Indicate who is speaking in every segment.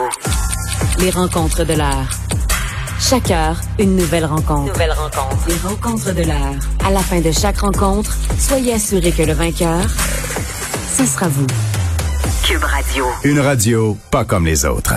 Speaker 1: Radio.
Speaker 2: Les rencontres de l'heure. Chaque heure, une nouvelle rencontre.
Speaker 1: Nouvelle rencontre.
Speaker 2: Les rencontres de l'heure. À la fin de chaque rencontre, soyez assurés que le vainqueur, ce sera vous.
Speaker 1: Cube Radio.
Speaker 3: Une radio pas comme les autres.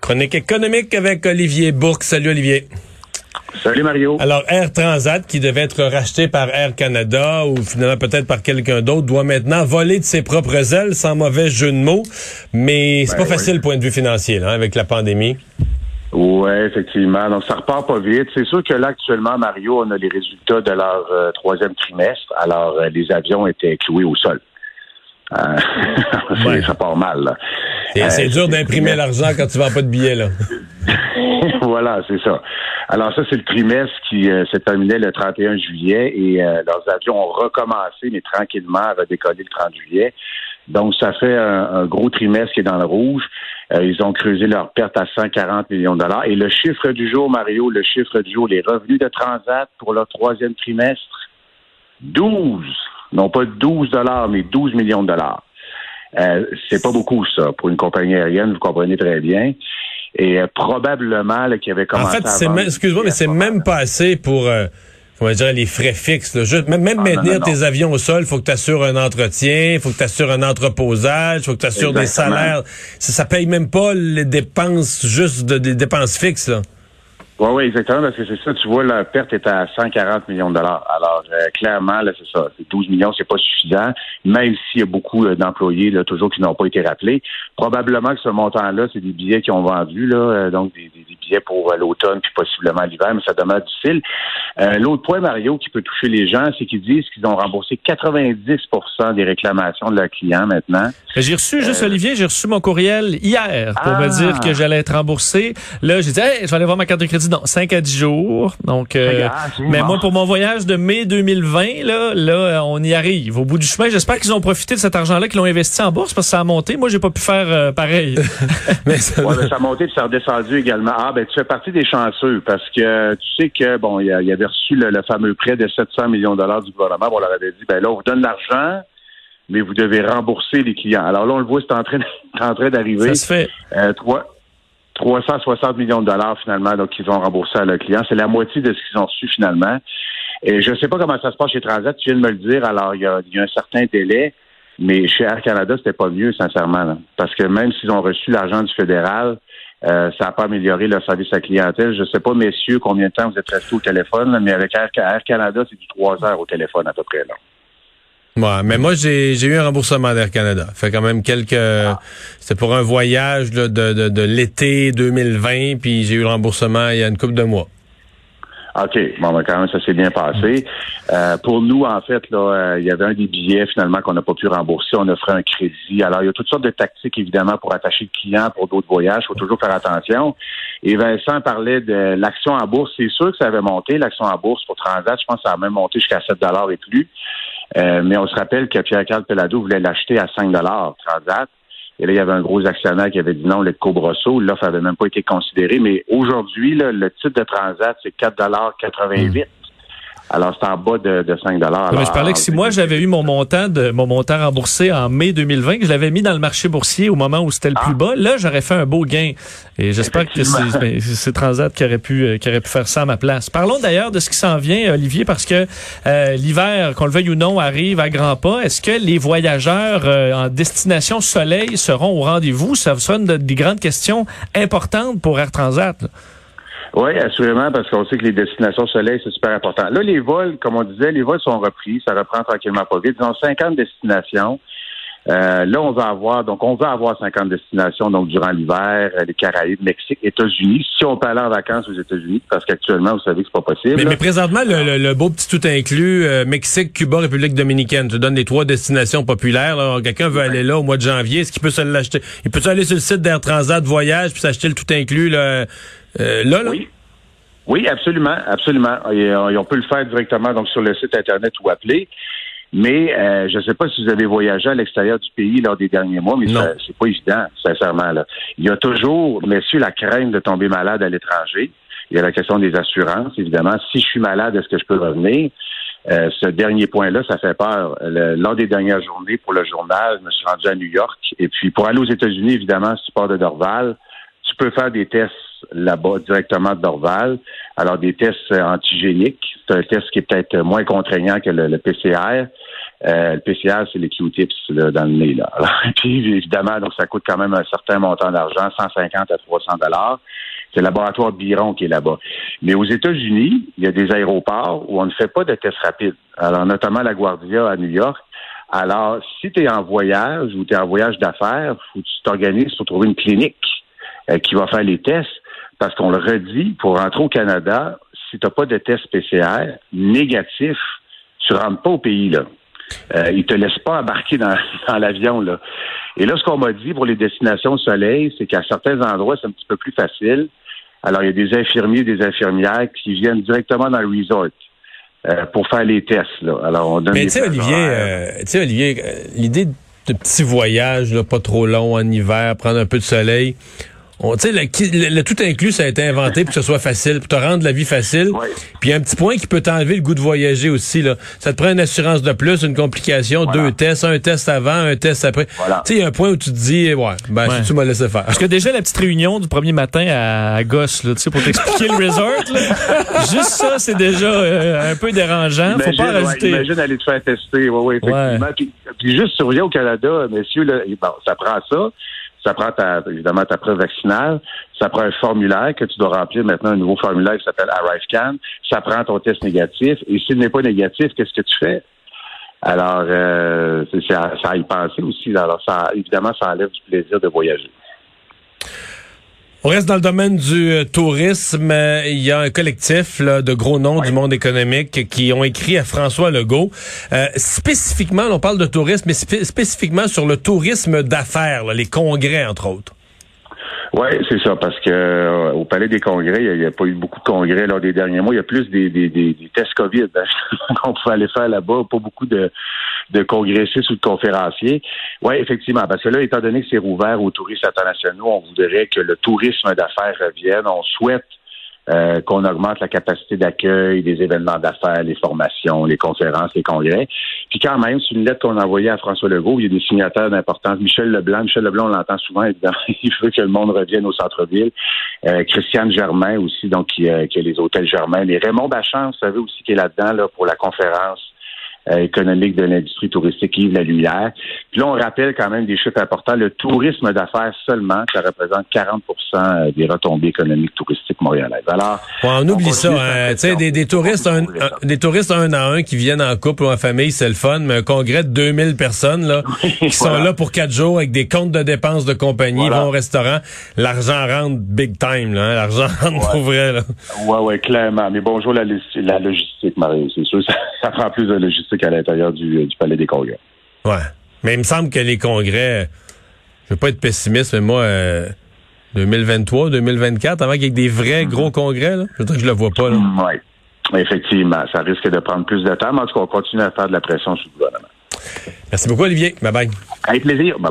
Speaker 4: Chronique économique avec Olivier Bourque. Salut Olivier.
Speaker 5: Salut Mario.
Speaker 4: Alors Air Transat, qui devait être racheté par Air Canada ou finalement peut-être par quelqu'un d'autre, doit maintenant voler de ses propres ailes, sans mauvais jeu de mots. Mais c'est
Speaker 5: Ben
Speaker 4: pas facile, point de vue financier, là, avec la pandémie.
Speaker 5: Oui, effectivement. Donc, ça repart pas vite. C'est sûr que là, actuellement, Mario, on a les résultats de leur euh, troisième trimestre. Alors, euh, les avions étaient cloués au sol. Euh,
Speaker 4: Ouais.
Speaker 5: Ça part mal. là.
Speaker 4: Et c'est dur d'imprimer l'argent quand tu vends pas de billets, là.
Speaker 5: voilà, c'est ça. Alors ça, c'est le trimestre qui euh, s'est terminé le 31 juillet et euh, leurs avions ont recommencé, mais tranquillement, avaient décollé le 30 juillet. Donc, ça fait un, gros trimestre qui est dans le rouge. Euh, ils ont creusé leur perte à 140 millions de dollars. Et le chiffre du jour, Mario, le chiffre du jour, les revenus de Transat pour leur troisième trimestre, 12, non pas 12 dollars, mais 12 millions de dollars. Euh, c'est pas beaucoup, ça, pour une compagnie aérienne, vous comprenez très bien. Et euh, probablement qu'il avait
Speaker 4: En
Speaker 5: commencé
Speaker 4: fait,
Speaker 5: à
Speaker 4: c'est excuse-moi, mais c'est même pas assez pour, euh, comment dire, les frais fixes. là. Juste, même même
Speaker 5: Ah,
Speaker 4: maintenir
Speaker 5: non, non.
Speaker 4: tes avions au sol, faut que tu assures un entretien, faut que tu assures un entreposage, faut que tu assures des salaires. Ça, ça paye même pas les dépenses, juste de- des dépenses fixes. Là.
Speaker 5: Oui, oui, exactement, parce que c'est ça, tu vois, la perte est à 140 millions de dollars. Alors, euh, clairement, là, c'est ça. C'est 12 millions, c'est pas suffisant, même s'il y a beaucoup euh, d'employés, là, toujours qui n'ont pas été rappelés. Probablement que ce montant-là, c'est des billets qui ont vendus, là, euh, donc des, des- des billets pour euh, l'automne puis possiblement l'hiver, mais ça demeure difficile. Euh, L'autre point, Mario, qui peut toucher les gens, c'est qu'ils disent qu'ils ont remboursé 90% des réclamations de leurs clients maintenant.
Speaker 6: J'ai reçu, juste Olivier, j'ai reçu mon courriel hier pour
Speaker 5: Euh. Ah.
Speaker 6: me dire que j'allais être remboursé. Là, j'ai dit, hey, je vais aller voir ma carte de crédit dans 5 à 10 jours. Donc, euh, mais moi, pour mon voyage de mai 2020, là, là, on y arrive. Au bout du chemin, j'espère qu'ils ont profité de cet argent-là, qu'ils l'ont investi en bourse parce que ça a monté. Moi, j'ai pas pu faire euh, pareil.
Speaker 4: Mais ça-
Speaker 5: Ouais, ça a monté puis ça a redescendu également. Ah, ben, tu fais partie des chanceux parce que tu sais que, bon, il, y avait reçu le, le fameux prêt de 700 millions de dollars du gouvernement. Bon, on leur avait dit, ben là, on vous donne l'argent, mais vous devez rembourser les clients. Alors là, on le voit, c'est en train, c'est en train d'arriver.
Speaker 6: ça se fait.
Speaker 5: Euh, trois- 360 millions de dollars finalement, donc ils ont remboursé à leurs clients. C'est la moitié de ce qu'ils ont reçu finalement. Et je ne sais pas comment ça se passe chez Transat, tu viens de me le dire, alors il y a, y a un certain délai, mais chez Air Canada, c'était pas mieux, sincèrement. là. Parce que même s'ils ont reçu l'argent du fédéral, euh, ça n'a pas amélioré leur service à clientèle. Je ne sais pas, messieurs, combien de temps vous êtes restés au téléphone, là, mais avec Air, Air Canada, c'est du trois heures au téléphone à peu près. Là.
Speaker 4: Ouais, mais moi, j'ai j'ai eu un remboursement d'Air Canada. Fait quand même quelques...
Speaker 5: Ah.
Speaker 4: C'était pour un voyage là, de, de, de l'été 2020, puis j'ai eu le remboursement il y a une couple de mois.
Speaker 5: OK. Bon, ben, quand même, ça s'est bien passé. Euh, pour nous, en fait, là, euh, il y avait un des billets, finalement, qu'on n'a pas pu rembourser. On offrait un crédit. Alors, il y a toutes sortes de tactiques, évidemment, pour attacher le client pour d'autres voyages. Il faut toujours faire attention. Et Vincent parlait de l'action en bourse. C'est sûr que ça avait monté, l'action en bourse pour Transat. Je pense que ça a même monté jusqu'à 7 et plus. Euh, mais on se rappelle que Pierre-Carl Pelado voulait l'acheter à 5 Transat. Et là, il y avait un gros actionnaire qui avait dit non, le Cobrosso. L'offre n'avait même pas été considérée. Mais aujourd'hui, le titre de Transat, c'est 4,88 Alors, c'est en bas de, de 5 dollars.
Speaker 6: Je parlais que si moi j'avais eu mon montant de mon montant remboursé en mai 2020, que je l'avais mis dans le marché boursier au moment où c'était le plus bas, là j'aurais fait un beau gain. Et j'espère que c'est ben, Transat qui aurait pu euh, qui aurait pu faire ça à ma place. Parlons d'ailleurs de ce qui s'en vient, Olivier, parce que euh, l'hiver, qu'on le veuille ou non, arrive à grands pas. Est-ce que les voyageurs euh, en destination soleil seront au rendez-vous? Ça sera une des grandes questions importantes pour Air Transat. là?
Speaker 5: Oui, assurément, parce qu'on sait que les destinations soleil, c'est super important. Là, les vols, comme on disait, les vols sont repris, ça reprend tranquillement pas vite. Ils ont 50 destinations. Euh, là, on va avoir, donc on va avoir 50 destinations, donc durant l'hiver, euh, les Caraïbes, Mexique, États-Unis, si on peut aller en vacances aux États-Unis, parce qu'actuellement, vous savez que c'est pas possible.
Speaker 4: Mais, mais présentement, le, le- le beau petit tout inclus, euh, Mexique, Cuba, République dominicaine, tu donnes les trois destinations populaires. Quelqu'un veut aller là au mois de janvier, est-ce qu'il peut se l'acheter? Il peut aller sur le site d'Air Transat Voyage puis s'acheter le tout inclus là, euh, là, là?
Speaker 5: Oui. Oui, absolument, absolument. Et, euh, et on peut le faire directement donc sur le site internet ou appeler. Mais euh, je ne sais pas si vous avez voyagé à l'extérieur du pays lors des derniers mois, mais c'est pas évident, sincèrement. Là. Il y a toujours, messieurs, la crainte de tomber malade à l'étranger. Il y a la question des assurances, évidemment. Si je suis malade, est-ce que je peux revenir? Euh, ce dernier point-là, ça fait peur. Le- lors des dernières journées pour le journal, je me suis rendu à New York. Et puis, pour aller aux États-Unis, évidemment, si tu pars de Dorval, tu peux faire des tests là-bas directement de Dorval. Alors, des tests euh, antigéniques. C'est un test qui est peut-être moins contraignant que le, le PCR. Euh, le PCR, c'est les Q-tips là, dans le nez. Là. Alors, puis, évidemment, donc ça coûte quand même un certain montant d'argent, 150 à 300 dollars. C'est le laboratoire Biron qui est là-bas. Mais aux États-Unis, il y a des aéroports où on ne fait pas de tests rapides. Alors, notamment la Guardia à New York. Alors, si tu es en voyage ou tu es en voyage d'affaires, faut que tu t'organises pour trouver une clinique euh, qui va faire les tests. Parce qu'on le redit, pour rentrer au Canada, si tu n'as pas de test PCR négatif, tu rentres pas au pays. là. Euh, ils te laissent pas embarquer dans, dans l'avion. là. Et là, ce qu'on m'a dit pour les destinations soleil, c'est qu'à certains endroits, c'est un petit peu plus facile. Alors, il y a des infirmiers, des infirmières qui viennent directement dans le resort euh, pour faire les tests. Là. Alors, on donne
Speaker 4: Mais
Speaker 5: des
Speaker 4: tu sais, Olivier, euh, Olivier, euh, l'idée de petits voyages, là, pas trop longs en hiver, prendre un peu de soleil. On, tu sais, le, le- le tout inclus, ça a été inventé pour que ce soit facile, pour te rendre la vie facile.
Speaker 5: Ouais.
Speaker 4: Puis un petit point qui peut t'enlever le goût de voyager aussi. Là. Ça te prend une assurance de plus, une complication,
Speaker 5: Voilà.
Speaker 4: deux tests, un test avant, un test après.
Speaker 5: Voilà.
Speaker 4: Tu sais, il y a un point où tu te dis, ouais, ben,
Speaker 6: Ouais.
Speaker 4: si tu m'as laissé faire.
Speaker 6: Parce que déjà, la petite réunion du premier matin à, à Gosse, là, tu sais, pour t'expliquer le resort, là, juste ça, c'est déjà euh, un peu dérangeant. Faut pas
Speaker 5: ouais,
Speaker 6: rajouter.
Speaker 5: imagine aller te faire tester. Oui, oui, effectivement. Puis, puis juste surveiller au Canada, messieurs, là, bon, ça prend ça. Ça prend ta, évidemment ta preuve vaccinale. Ça prend un formulaire que tu dois remplir maintenant, un nouveau formulaire qui s'appelle ArriveCan. Ça prend ton test négatif. Et s'il n'est pas négatif, qu'est-ce que tu fais? Alors, euh, ça à y penser aussi. Alors, ça, évidemment, ça enlève du plaisir de voyager.
Speaker 4: On reste dans le domaine du euh, tourisme. Il y a un collectif là, de gros noms du monde économique qui ont écrit à François Legault. Euh, spécifiquement, on parle de tourisme, mais spé- spécifiquement sur le tourisme d'affaires, les congrès, entre autres.
Speaker 5: Oui, c'est ça, parce que euh, au Palais des Congrès, il n'y a, pas eu beaucoup de congrès lors des derniers mois. Il y a plus des, des, des, des tests COVID hein, qu'on pouvait aller faire là-bas, pas beaucoup de, de congressistes ou de conférenciers. Oui, effectivement, parce que là, étant donné que c'est rouvert aux touristes internationaux, on voudrait que le tourisme d'affaires revienne. On souhaite euh, qu'on augmente la capacité d'accueil des événements d'affaires, les formations, les conférences, les congrès. Puis quand même, c'est une lettre qu'on a envoyée à François Legault. Il y a des signataires d'importance. Michel Leblanc, Michel Leblanc, on l'entend souvent. Il veut que le monde revienne au centre-ville. Euh, Christiane Germain aussi, donc qui, euh, qui a les hôtels Germain. Et Raymond Bachand, vous savez aussi qui est là-dedans là, pour la conférence économique de l'industrie touristique Yves Lalumière. Puis là, on rappelle quand même des chiffres importants. Le tourisme d'affaires seulement, ça représente 40% des retombées économiques touristiques montréalaises. Alors,
Speaker 4: Ouais, on oublie ça. hein. Tu sais,
Speaker 5: pression.
Speaker 4: des, des touristes un, un- des touristes un à un qui viennent en couple ou en famille, c'est le fun, mais un congrès de 2000 personnes là, qui sont
Speaker 5: voilà.
Speaker 4: là pour quatre jours avec des comptes de dépenses de compagnie,
Speaker 5: Voilà.
Speaker 4: vont au restaurant, l'argent rentre big time, là, hein. l'argent rentre pour vrai. Là.
Speaker 5: Oui, oui, clairement. Mais bonjour la logistique, Marie. C'est sûr, ça, ça prend plus de logistique à l'intérieur du, du Palais des Congrès.
Speaker 4: Ouais. Mais il me semble que les congrès, je veux pas être pessimiste, mais moi, euh, 2023, 2024, avant qu'il y ait des vrais gros congrès, là, je je le vois pas. Là.
Speaker 5: Oui. Effectivement, ça risque de prendre plus de temps, mais en tout cas, on continue à faire de la pression sur le gouvernement.
Speaker 4: Merci beaucoup, Olivier. Bye bye.
Speaker 5: Avec plaisir. Bye